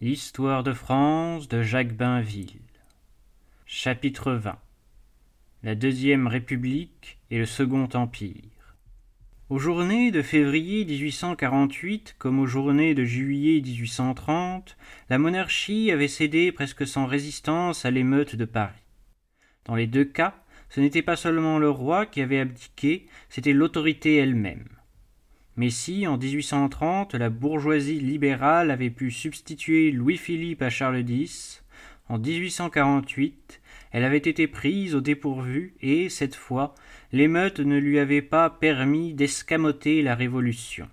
Histoire de France de Jacques Bainville. Chapitre 20 La Deuxième République et le Second Empire. Aux journées de février 1848 comme aux journées de juillet 1830, la monarchie avait cédé presque sans résistance à l'émeute de Paris. Dans les deux cas, ce n'était pas seulement le roi qui avait abdiqué, c'était l'autorité elle-même. Mais si, en 1830, la bourgeoisie libérale avait pu substituer Louis-Philippe à Charles X, en 1848, elle avait été prise au dépourvu et, cette fois, l'émeute ne lui avait pas permis d'escamoter la Révolution.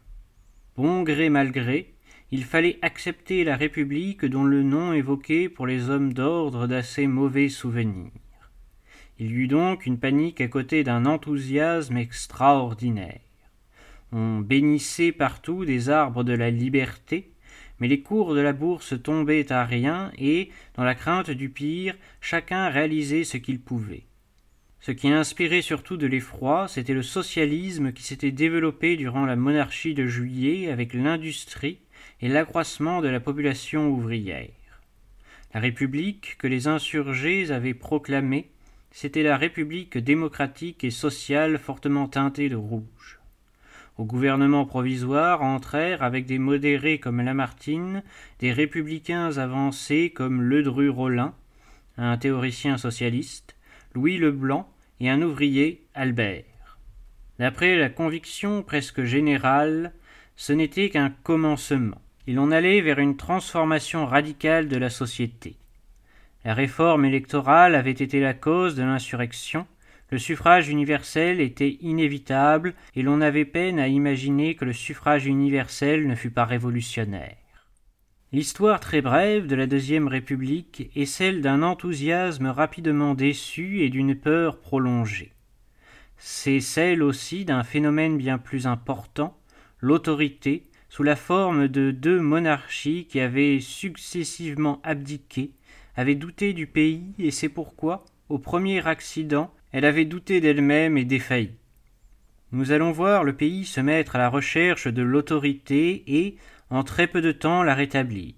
Bon gré mal gré, il fallait accepter la République dont le nom évoquait pour les hommes d'ordre d'assez mauvais souvenirs. Il y eut donc une panique à côté d'un enthousiasme extraordinaire. On bénissait partout des arbres de la liberté, mais les cours de la bourse tombaient à rien et, dans la crainte du pire, chacun réalisait ce qu'il pouvait. Ce qui inspirait surtout de l'effroi, c'était le socialisme qui s'était développé durant la monarchie de juillet avec l'industrie et l'accroissement de la population ouvrière. La République que les insurgés avaient proclamée, c'était la République démocratique et sociale fortement teintée de rouge. Au gouvernement provisoire entrèrent, avec des modérés comme Lamartine, des républicains avancés comme Ledru-Rollin, un théoricien socialiste, Louis Leblanc et un ouvrier, Albert. D'après la conviction presque générale, ce n'était qu'un commencement. Il en allait vers une transformation radicale de la société. La réforme électorale avait été la cause de l'insurrection, le suffrage universel était inévitable et l'on avait peine à imaginer que le suffrage universel ne fût pas révolutionnaire. L'histoire très brève de la Deuxième République est celle d'un enthousiasme rapidement déçu et d'une peur prolongée. C'est celle aussi d'un phénomène bien plus important, l'autorité, sous la forme de deux monarchies qui avaient successivement abdiqué, avaient douté du pays et c'est pourquoi, au premier accident, elle avait douté d'elle-même et défailli. Nous allons voir le pays se mettre à la recherche de l'autorité et, en très peu de temps, la rétablir.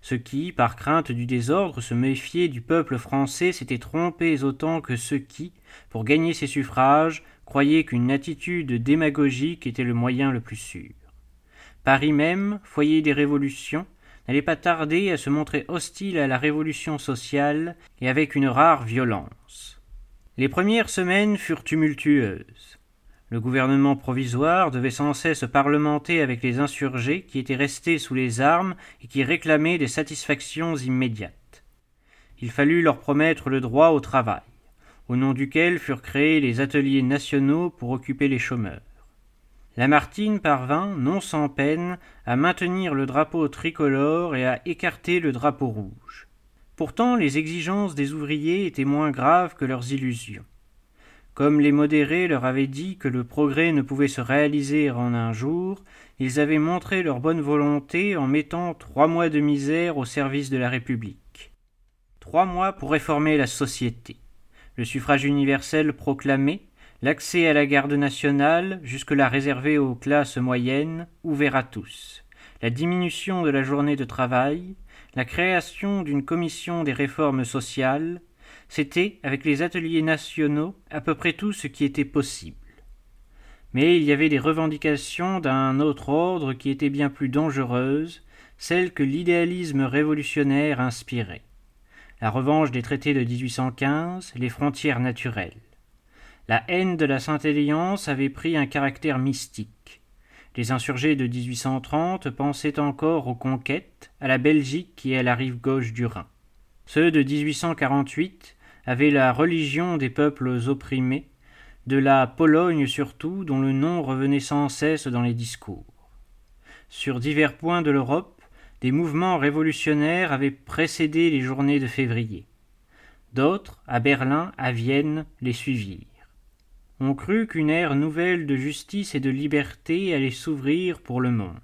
Ceux qui, par crainte du désordre, se méfiaient du peuple français s'étaient trompés autant que ceux qui, pour gagner ses suffrages, croyaient qu'une attitude démagogique était le moyen le plus sûr. Paris même, foyer des révolutions, n'allait pas tarder à se montrer hostile à la révolution sociale et avec une rare violence. Les premières semaines furent tumultueuses. Le gouvernement provisoire devait sans cesse parlementer avec les insurgés qui étaient restés sous les armes et qui réclamaient des satisfactions immédiates. Il fallut leur promettre le droit au travail, au nom duquel furent créés les ateliers nationaux pour occuper les chômeurs. Lamartine parvint, non sans peine, à maintenir le drapeau tricolore et à écarter le drapeau rouge. Pourtant, les exigences des ouvriers étaient moins graves que leurs illusions. Comme les modérés leur avaient dit que le progrès ne pouvait se réaliser en un jour, ils avaient montré leur bonne volonté en mettant trois mois de misère au service de la République. Trois mois pour réformer la société. Le suffrage universel proclamé, l'accès à la garde nationale, jusque-là réservé aux classes moyennes, ouvert à tous, la diminution de la journée de travail, la création d'une commission des réformes sociales, c'était, avec les ateliers nationaux, à peu près tout ce qui était possible. Mais il y avait des revendications d'un autre ordre qui étaient bien plus dangereuses, celles que l'idéalisme révolutionnaire inspirait. La revanche des traités de 1815, les frontières naturelles. La haine de la Sainte-Alliance avait pris un caractère mystique. Les insurgés de 1830 pensaient encore aux conquêtes, à la Belgique et à la rive gauche du Rhin. Ceux de 1848 avaient la religion des peuples opprimés, de la Pologne surtout, dont le nom revenait sans cesse dans les discours. Sur divers points de l'Europe, des mouvements révolutionnaires avaient précédé les journées de février. D'autres, à Berlin, à Vienne, les suivirent. On crut qu'une ère nouvelle de justice et de liberté allait s'ouvrir pour le monde.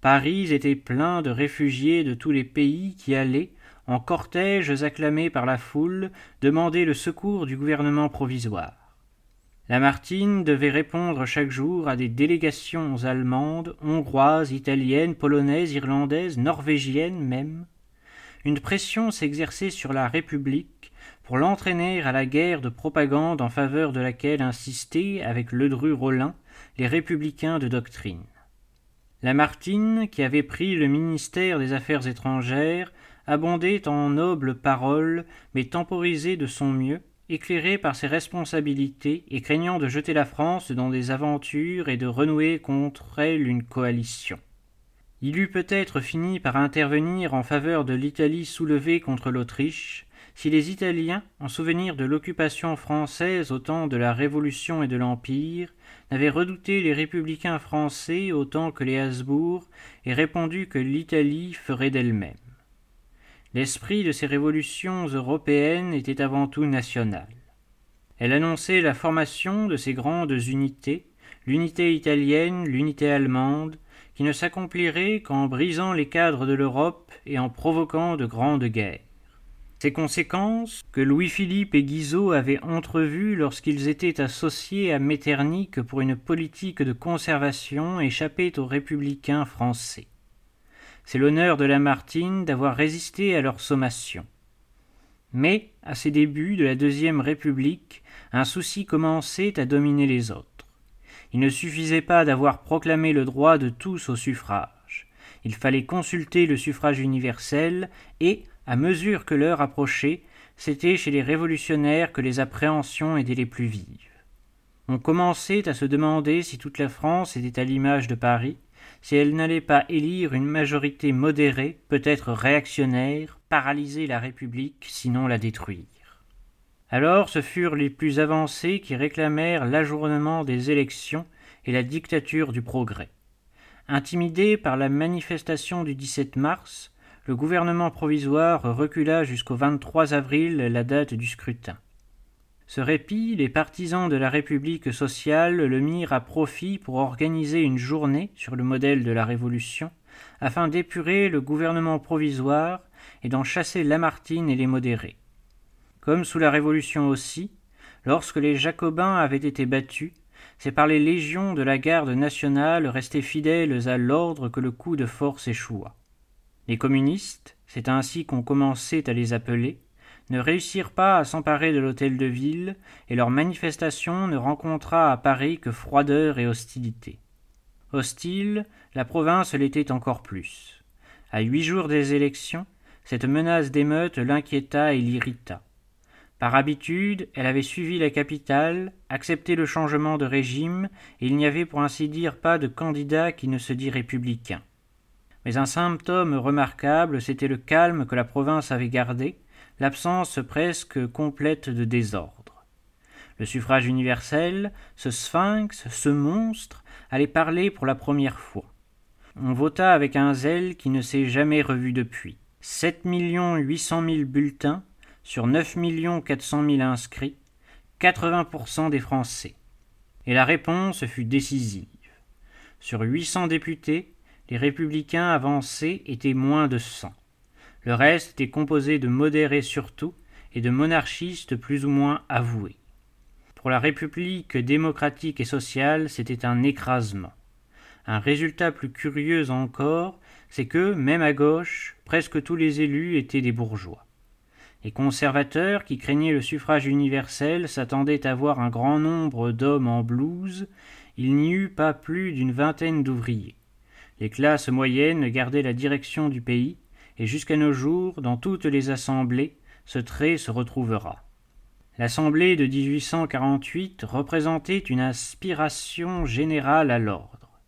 Paris était plein de réfugiés de tous les pays qui allaient, en cortèges acclamés par la foule, demander le secours du gouvernement provisoire. Lamartine devait répondre chaque jour à des délégations allemandes, hongroises, italiennes, polonaises, irlandaises, norvégiennes même. Une pression s'exerçait sur la République pour l'entraîner à la guerre de propagande en faveur de laquelle insistaient, avec Ledru Rollin, les républicains de doctrine. Lamartine, qui avait pris le ministère des Affaires étrangères, abondait en nobles paroles, mais temporisait de son mieux, éclairé par ses responsabilités et craignant de jeter la France dans des aventures et de renouer contre elle une coalition. Il eût peut-être fini par intervenir en faveur de l'Italie soulevée contre l'Autriche, si les Italiens, en souvenir de l'occupation française au temps de la Révolution et de l'Empire, n'avaient redouté les républicains français autant que les Habsbourg et répondu que l'Italie ferait d'elle-même. L'esprit de ces révolutions européennes était avant tout national. Elle annonçait la formation de ces grandes unités, l'unité italienne, l'unité allemande, qui ne s'accomplirait qu'en brisant les cadres de l'Europe et en provoquant de grandes guerres. Ces conséquences, que Louis-Philippe et Guizot avaient entrevues lorsqu'ils étaient associés à Metternich pour une politique de conservation, échappaient aux républicains français. C'est l'honneur de Lamartine d'avoir résisté à leur sommation. Mais, à ses débuts de la Deuxième République, un souci commençait à dominer les autres. Il ne suffisait pas d'avoir proclamé le droit de tous au suffrage. Il fallait consulter le suffrage universel et, à mesure que l'heure approchait, c'était chez les révolutionnaires que les appréhensions étaient les plus vives. On commençait à se demander si toute la France était à l'image de Paris, si elle n'allait pas élire une majorité modérée, peut-être réactionnaire, paralyser la République, sinon la détruire. Alors ce furent les plus avancés qui réclamèrent l'ajournement des élections et la dictature du progrès. Intimidé par la manifestation du 17 mars, le gouvernement provisoire recula jusqu'au 23 avril la date du scrutin. Ce répit, les partisans de la République sociale le mirent à profit pour organiser une journée sur le modèle de la Révolution, afin d'épurer le gouvernement provisoire et d'en chasser Lamartine et les modérés. Comme sous la Révolution aussi, lorsque les Jacobins avaient été battus, c'est par les légions de la garde nationale restées fidèles à l'ordre que le coup de force échoua. Les communistes, c'est ainsi qu'on commençait à les appeler, ne réussirent pas à s'emparer de l'hôtel de ville, et leur manifestation ne rencontra à Paris que froideur et hostilité. Hostile, la province l'était encore plus. À huit jours des élections, cette menace d'émeute l'inquiéta et l'irrita. Par habitude, elle avait suivi la capitale, accepté le changement de régime, et il n'y avait pour ainsi dire pas de candidat qui ne se dit républicain. Mais un symptôme remarquable, c'était le calme que la province avait gardé, l'absence presque complète de désordre. Le suffrage universel, ce sphinx, ce monstre, allait parler pour la première fois. On vota avec un zèle qui ne s'est jamais revu depuis. Sept millions huit cent mille bulletins sur neuf millions quatre cent mille inscrits, quatre-vingts pour cent des Français. Et la réponse fut décisive. Sur huit cents députés, les républicains avancés étaient moins de cent. Le reste était composé de modérés surtout et de monarchistes plus ou moins avoués. Pour la République démocratique et sociale, c'était un écrasement. Un résultat plus curieux encore, c'est que, même à gauche, presque tous les élus étaient des bourgeois. Les conservateurs, qui craignaient le suffrage universel, s'attendaient à voir un grand nombre d'hommes en blouse, il n'y eut pas plus d'une vingtaine d'ouvriers. Les classes moyennes gardaient la direction du pays, et jusqu'à nos jours, dans toutes les assemblées, ce trait se retrouvera. L'Assemblée de 1848 représentait une aspiration générale à l'ordre.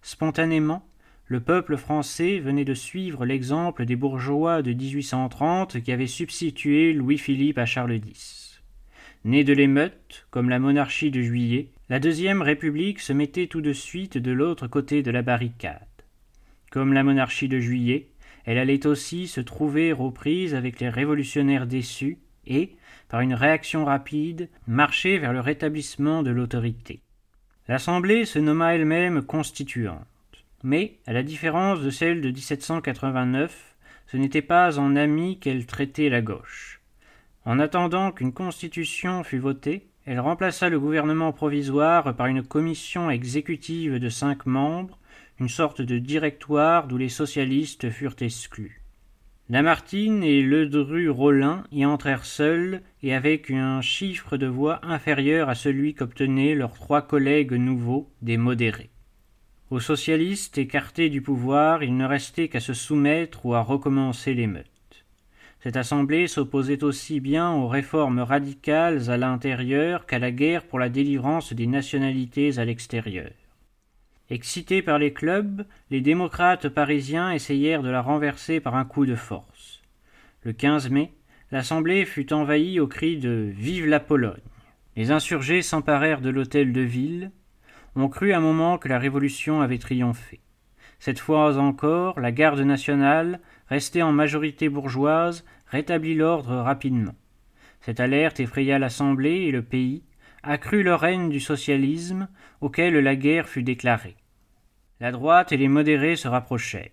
Spontanément, le peuple français venait de suivre l'exemple des bourgeois de 1830 qui avaient substitué Louis-Philippe à Charles X. Née de l'émeute, comme la monarchie de Juillet, la Deuxième République se mettait tout de suite de l'autre côté de la barricade. Comme la monarchie de Juillet, elle allait aussi se trouver aux prises avec les révolutionnaires déçus et, par une réaction rapide, marcher vers le rétablissement de l'autorité. L'Assemblée se nomma elle-même constituante. Mais, à la différence de celle de 1789, ce n'était pas en amie qu'elle traitait la gauche. En attendant qu'une constitution fût votée, elle remplaça le gouvernement provisoire par une commission exécutive de cinq membres, une sorte de directoire d'où les socialistes furent exclus. Lamartine et Ledru-Rollin y entrèrent seuls et avec un chiffre de voix inférieur à celui qu'obtenaient leurs trois collègues nouveaux des modérés. Aux socialistes écartés du pouvoir, il ne restait qu'à se soumettre ou à recommencer l'émeute. Cette assemblée s'opposait aussi bien aux réformes radicales à l'intérieur qu'à la guerre pour la délivrance des nationalités à l'extérieur. Excités par les clubs, les démocrates parisiens essayèrent de la renverser par un coup de force. Le 15 mai, l'Assemblée fut envahie au cri de Vive la Pologne. Les insurgés s'emparèrent de l'hôtel de ville. On crut un moment que la Révolution avait triomphé. Cette fois encore, la garde nationale, restée en majorité bourgeoise, rétablit l'ordre rapidement. Cette alerte effraya l'Assemblée et le pays, accrut le règne du socialisme, auquel la guerre fut déclarée. La droite et les modérés se rapprochèrent.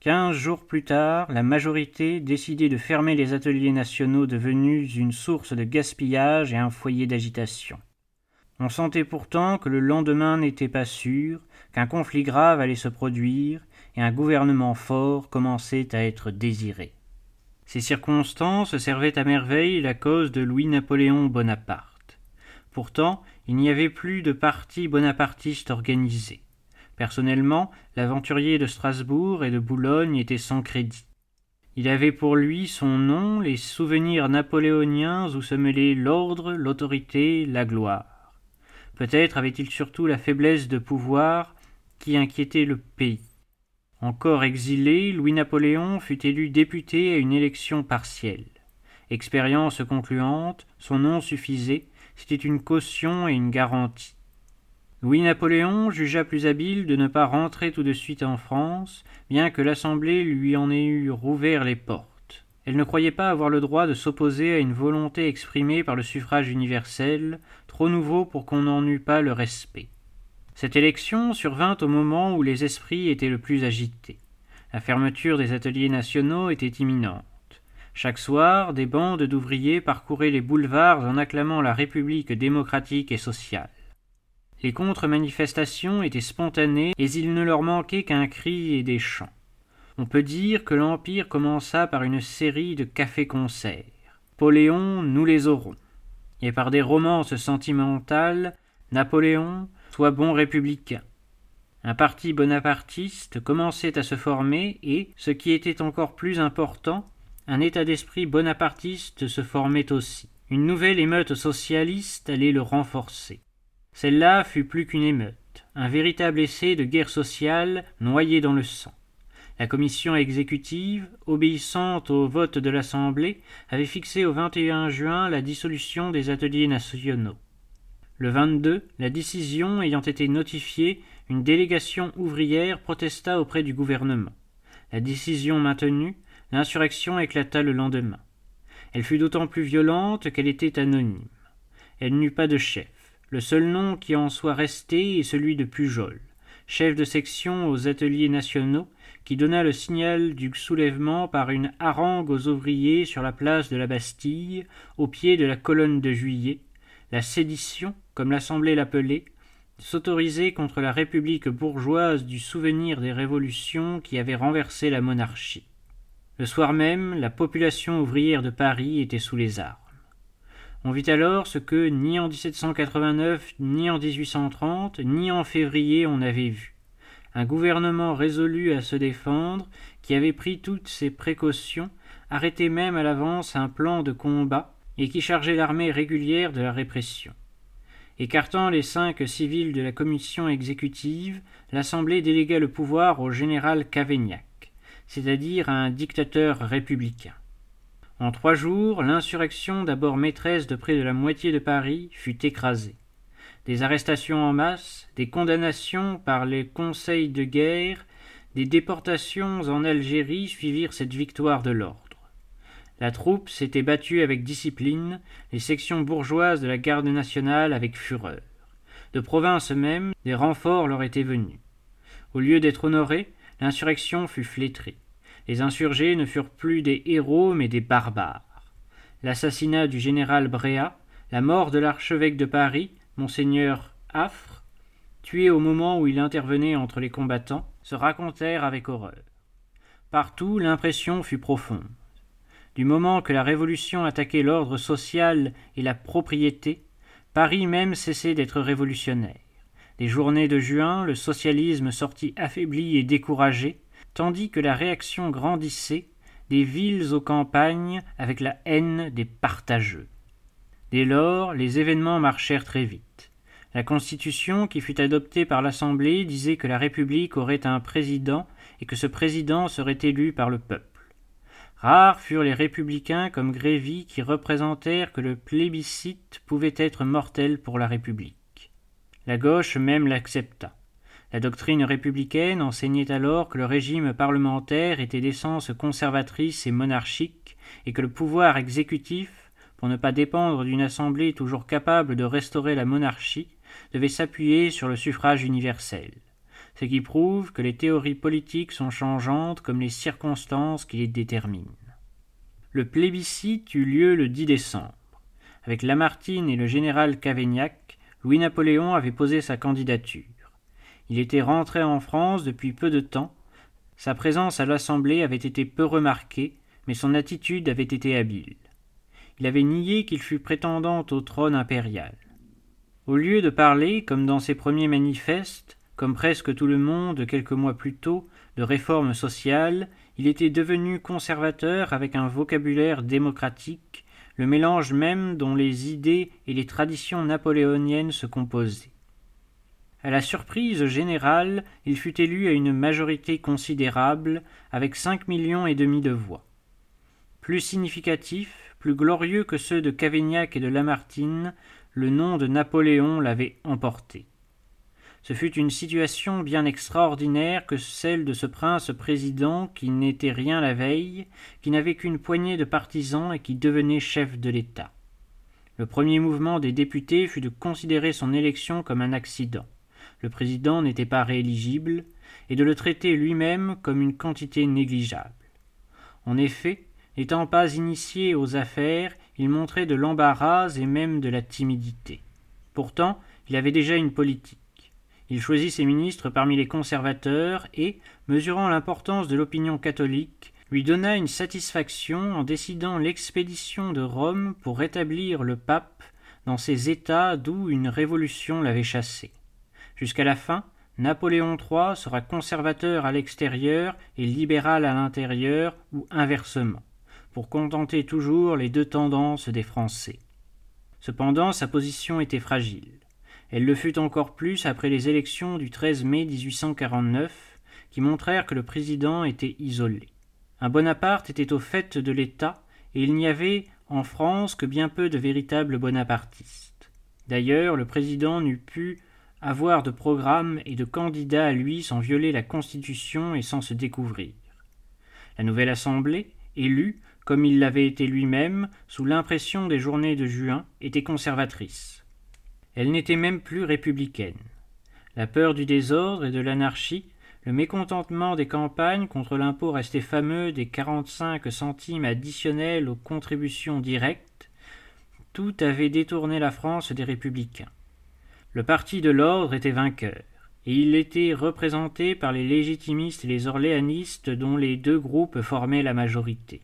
Quinze jours plus tard, la majorité décidait de fermer les ateliers nationaux devenus une source de gaspillage et un foyer d'agitation. On sentait pourtant que le lendemain n'était pas sûr, qu'un conflit grave allait se produire, et un gouvernement fort commençait à être désiré. Ces circonstances servaient à merveille la cause de Louis-Napoléon Bonaparte. Pourtant, il n'y avait plus de parti bonapartiste organisé. Personnellement, l'aventurier de Strasbourg et de Boulogne était sans crédit. Il avait pour lui son nom, les souvenirs napoléoniens où se mêlaient l'ordre, l'autorité, la gloire. Peut-être avait-il surtout la faiblesse de pouvoir qui inquiétait le pays. Encore exilé, Louis-Napoléon fut élu député à une élection partielle. Expérience concluante, son nom suffisait, c'était une caution et une garantie. Louis-Napoléon jugea plus habile de ne pas rentrer tout de suite en France, bien que l'Assemblée lui en ait eu rouvert les portes. Elle ne croyait pas avoir le droit de s'opposer à une volonté exprimée par le suffrage universel, trop nouveau pour qu'on n'en eût pas le respect. Cette élection survint au moment où les esprits étaient le plus agités. La fermeture des ateliers nationaux était imminente. Chaque soir, des bandes d'ouvriers parcouraient les boulevards en acclamant la République démocratique et sociale. Les contre-manifestations étaient spontanées et il ne leur manquait qu'un cri et des chants. On peut dire que l'Empire commença par une série de cafés-concerts. Poléon, nous les aurons. Et par des romances sentimentales, Napoléon, soit bon républicain. Un parti bonapartiste commençait à se former et, ce qui était encore plus important, un état d'esprit bonapartiste se formait aussi. Une nouvelle émeute socialiste allait le renforcer. Celle-là fut plus qu'une émeute, un véritable essai de guerre sociale noyé dans le sang. La commission exécutive, obéissante au vote de l'Assemblée, avait fixé au 21 juin la dissolution des ateliers nationaux. Le 22, la décision ayant été notifiée, une délégation ouvrière protesta auprès du gouvernement. La décision maintenue, l'insurrection éclata le lendemain. Elle fut d'autant plus violente qu'elle était anonyme. Elle n'eut pas de chef. Le seul nom qui en soit resté est celui de Pujol, chef de section aux ateliers nationaux, qui donna le signal du soulèvement par une harangue aux ouvriers sur la place de la Bastille, au pied de la colonne de juillet, la sédition, comme l'Assemblée l'appelait, s'autoriser contre la République bourgeoise du souvenir des révolutions qui avaient renversé la monarchie. Le soir même, la population ouvrière de Paris était sous les armes. On vit alors ce que ni en 1789, ni en 1830, ni en février on n'avait vu. Un gouvernement résolu à se défendre, qui avait pris toutes ses précautions, arrêté même à l'avance un plan de combat, et qui chargeait l'armée régulière de la répression. Écartant les cinq civils de la commission exécutive, l'Assemblée délégua le pouvoir au général Cavaignac, c'est-à-dire à un dictateur républicain. En trois jours, l'insurrection, d'abord maîtresse de près de la moitié de Paris, fut écrasée. Des arrestations en masse, des condamnations par les conseils de guerre, des déportations en Algérie suivirent cette victoire de l'ordre. La troupe s'était battue avec discipline, les sections bourgeoises de la garde nationale avec fureur. De province même, des renforts leur étaient venus. Au lieu d'être honorés, l'insurrection fut flétrée. Les insurgés ne furent plus des héros mais des barbares. L'assassinat du général Bréa, La mort de l'archevêque de Paris, monseigneur Affre, tué au moment où il intervenait entre les combattants, se racontèrent avec horreur. Partout l'impression fut profonde. Du moment que la Révolution attaquait l'ordre social et la propriété, Paris même cessait d'être révolutionnaire. Des journées de juin, le socialisme sortit affaibli et découragé, tandis que la réaction grandissait des villes aux campagnes avec la haine des partageux. Dès lors, les événements marchèrent très vite. La Constitution qui fut adoptée par l'Assemblée disait que la République aurait un président et que ce président serait élu par le peuple. Rares furent les républicains comme Grévy qui représentèrent que le plébiscite pouvait être mortel pour la République. La gauche même l'accepta. La doctrine républicaine enseignait alors que le régime parlementaire était d'essence conservatrice et monarchique, et que le pouvoir exécutif, pour ne pas dépendre d'une assemblée toujours capable de restaurer la monarchie, devait s'appuyer sur le suffrage universel, ce qui prouve que les théories politiques sont changeantes comme les circonstances qui les déterminent. Le plébiscite eut lieu le 10 décembre. Avec Lamartine et le général Cavaignac, Louis-Napoléon avait posé sa candidature. Il était rentré en France depuis peu de temps. Sa présence à l'Assemblée avait été peu remarquée, mais son attitude avait été habile. Il avait nié qu'il fût prétendant au trône impérial. Au lieu de parler, comme dans ses premiers manifestes, comme presque tout le monde quelques mois plus tôt, de réforme sociale, il était devenu conservateur avec un vocabulaire démocratique, le mélange même dont les idées et les traditions napoléoniennes se composaient. À la surprise générale, il fut élu à une majorité considérable, avec cinq millions et demi de voix. Plus significatif, plus glorieux que ceux de Cavaignac et de Lamartine, le nom de Napoléon l'avait emporté. Ce fut une situation bien extraordinaire que celle de ce prince président qui n'était rien la veille, qui n'avait qu'une poignée de partisans et qui devenait chef de l'État. Le premier mouvement des députés fut de considérer son élection comme un accident le président n'était pas rééligible, et de le traiter lui-même comme une quantité négligeable. En effet, n'étant pas initié aux affaires, il montrait de l'embarras et même de la timidité. Pourtant, il avait déjà une politique. Il choisit ses ministres parmi les conservateurs et, mesurant l'importance de l'opinion catholique, lui donna une satisfaction en décidant l'expédition de Rome pour rétablir le pape dans ces États d'où une révolution l'avait chassé. Jusqu'à la fin, Napoléon III sera conservateur à l'extérieur et libéral à l'intérieur, ou inversement, pour contenter toujours les deux tendances des Français. Cependant, sa position était fragile. Elle le fut encore plus après les élections du 13 mai 1849, qui montrèrent que le président était isolé. Un Bonaparte était au fait de l'État, et il n'y avait en France que bien peu de véritables bonapartistes. D'ailleurs, le président n'eût pu avoir de programme et de candidats à lui sans violer la Constitution et sans se découvrir. La nouvelle Assemblée, élue, comme il l'avait été lui-même, sous l'impression des journées de juin, était conservatrice. Elle n'était même plus républicaine. La peur du désordre et de l'anarchie, le mécontentement des campagnes contre l'impôt resté fameux des quarante-cinq centimes additionnels aux contributions directes, tout avait détourné la France des républicains. Le parti de l'ordre était vainqueur, et il était représenté par les légitimistes et les orléanistes dont les deux groupes formaient la majorité.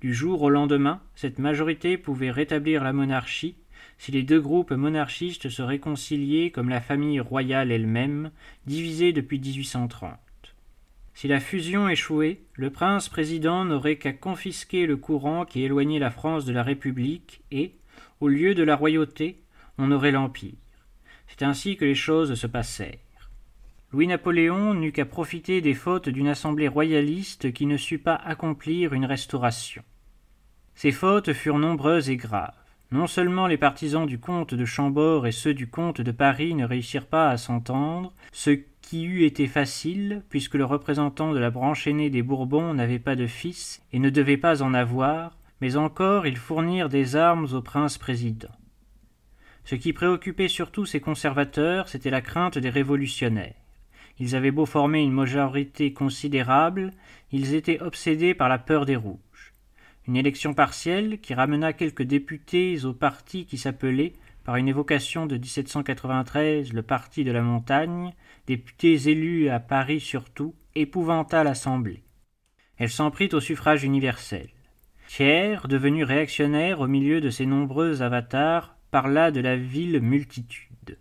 Du jour au lendemain, cette majorité pouvait rétablir la monarchie si les deux groupes monarchistes se réconciliaient comme la famille royale elle-même, divisée depuis 1830. Si la fusion échouait, le prince président n'aurait qu'à confisquer le courant qui éloignait la France de la République et, au lieu de la royauté, on aurait l'Empire. C'est ainsi que les choses se passèrent. Louis-Napoléon n'eut qu'à profiter des fautes d'une assemblée royaliste qui ne sut pas accomplir une restauration. Ces fautes furent nombreuses et graves. Non seulement les partisans du comte de Chambord et ceux du comte de Paris ne réussirent pas à s'entendre, ce qui eût été facile, puisque le représentant de la branche aînée des Bourbons n'avait pas de fils et ne devait pas en avoir, mais encore ils fournirent des armes au prince président. Ce qui préoccupait surtout ces conservateurs, c'était la crainte des révolutionnaires. Ils avaient beau former une majorité considérable, ils étaient obsédés par la peur des rouges. Une élection partielle qui ramena quelques députés au parti qui s'appelait, par une évocation de 1793, le Parti de la Montagne, députés élus à Paris surtout, épouvanta l'Assemblée. Elle s'en prit au suffrage universel. Thiers, devenu réactionnaire au milieu de ses nombreux avatars, parla de la ville multitude.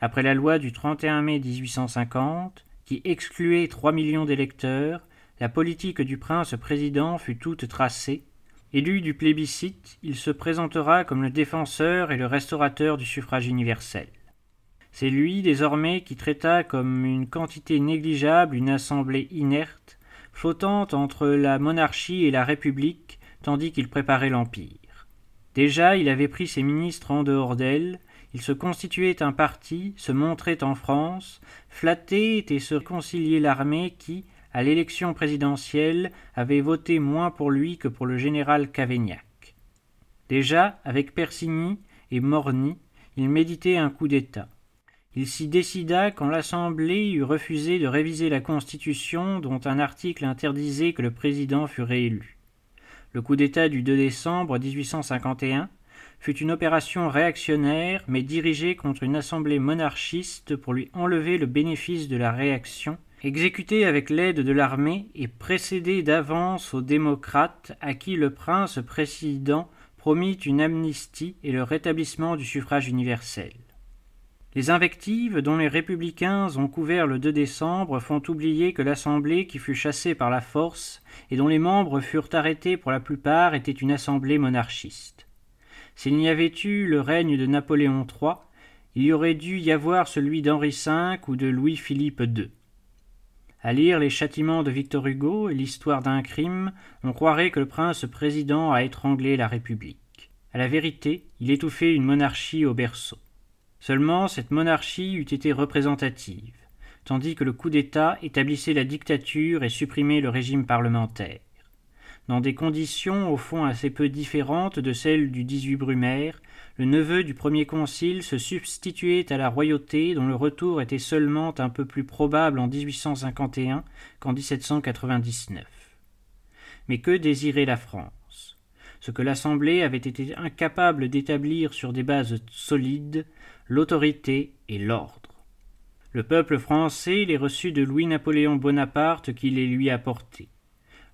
Après la loi du 31 mai 1850, qui excluait trois millions d'électeurs, la politique du prince président fut toute tracée. Élu du plébiscite, il se présentera comme le défenseur et le restaurateur du suffrage universel. C'est lui, désormais, qui traita comme une quantité négligeable une assemblée inerte, flottant entre la monarchie et la république, tandis qu'il préparait l'Empire. Déjà il avait pris ses ministres en dehors d'elle, il se constituait un parti, se montrait en France, flattait et se conciliait l'armée qui, à l'élection présidentielle, avait voté moins pour lui que pour le général Cavaignac. Déjà, avec Persigny et Morny, il méditait un coup d'État. Il s'y décida quand l'Assemblée eut refusé de réviser la Constitution dont un article interdisait que le président fût réélu. Le coup d'État du 2 décembre 1851 fut une opération réactionnaire mais dirigée contre une assemblée monarchiste pour lui enlever le bénéfice de la réaction, exécutée avec l'aide de l'armée et précédée d'avance aux démocrates à qui le prince président promit une amnistie et le rétablissement du suffrage universel. Les invectives dont les républicains ont couvert le 2 décembre font oublier que l'Assemblée qui fut chassée par la force et dont les membres furent arrêtés pour la plupart était une assemblée monarchiste. S'il n'y avait eu le règne de Napoléon III, il y aurait dû y avoir celui d'Henri V ou de Louis-Philippe II. À lire les châtiments de Victor Hugo et l'histoire d'un crime, on croirait que le prince président a étranglé la République. À la vérité, il étouffait une monarchie au berceau. Seulement cette monarchie eût été représentative, tandis que le coup d'État établissait la dictature et supprimait le régime parlementaire. Dans des conditions au fond assez peu différentes de celles du 18 Brumaire, le neveu du premier concile se substituait à la royauté dont le retour était seulement un peu plus probable en 1851 qu'en 1799. Mais que désirait la France? Ce que l'Assemblée avait été incapable d'établir sur des bases solides, l'autorité et l'ordre. Le peuple français les reçut de Louis-Napoléon Bonaparte qui les lui apportait.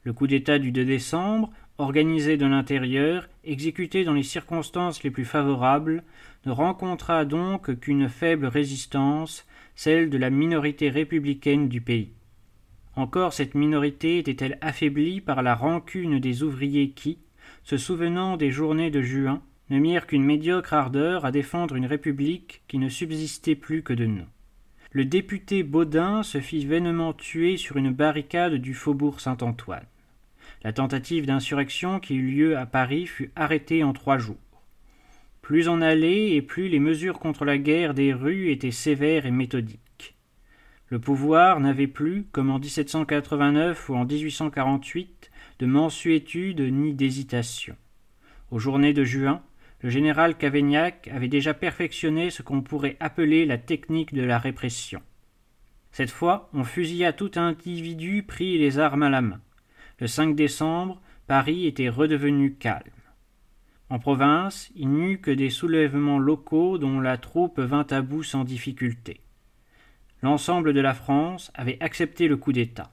Le coup d'État du 2 décembre, organisé de l'intérieur, exécuté dans les circonstances les plus favorables, ne rencontra donc qu'une faible résistance, celle de la minorité républicaine du pays. Encore cette minorité était-elle affaiblie par la rancune des ouvriers qui, se souvenant des journées de juin, ne mirent qu'une médiocre ardeur à défendre une république qui ne subsistait plus que de nom. Le député Baudin se fit vainement tuer sur une barricade du faubourg Saint-Antoine. La tentative d'insurrection qui eut lieu à Paris fut arrêtée en trois jours. Plus on allait et plus les mesures contre la guerre des rues étaient sévères et méthodiques. Le pouvoir n'avait plus, comme en 1789 ou en 1848, de mensuétude ni d'hésitation. Aux journées de juin, le général Cavaignac avait déjà perfectionné ce qu'on pourrait appeler la technique de la répression. Cette fois, on fusilla tout individu pris les armes à la main. Le 5 décembre, Paris était redevenu calme. En province, il n'y eut que des soulèvements locaux dont la troupe vint à bout sans difficulté. L'ensemble de la France avait accepté le coup d'État.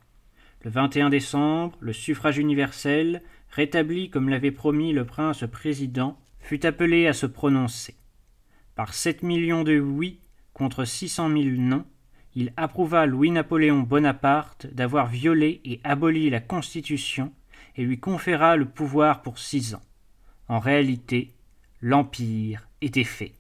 Le 21 décembre, le suffrage universel, rétabli comme l'avait promis le prince président, fut appelé à se prononcer. Par sept millions de oui contre six cent mille non, il approuva Louis-Napoléon Bonaparte d'avoir violé et aboli la Constitution et lui conféra le pouvoir pour six ans. En réalité, l'Empire était fait.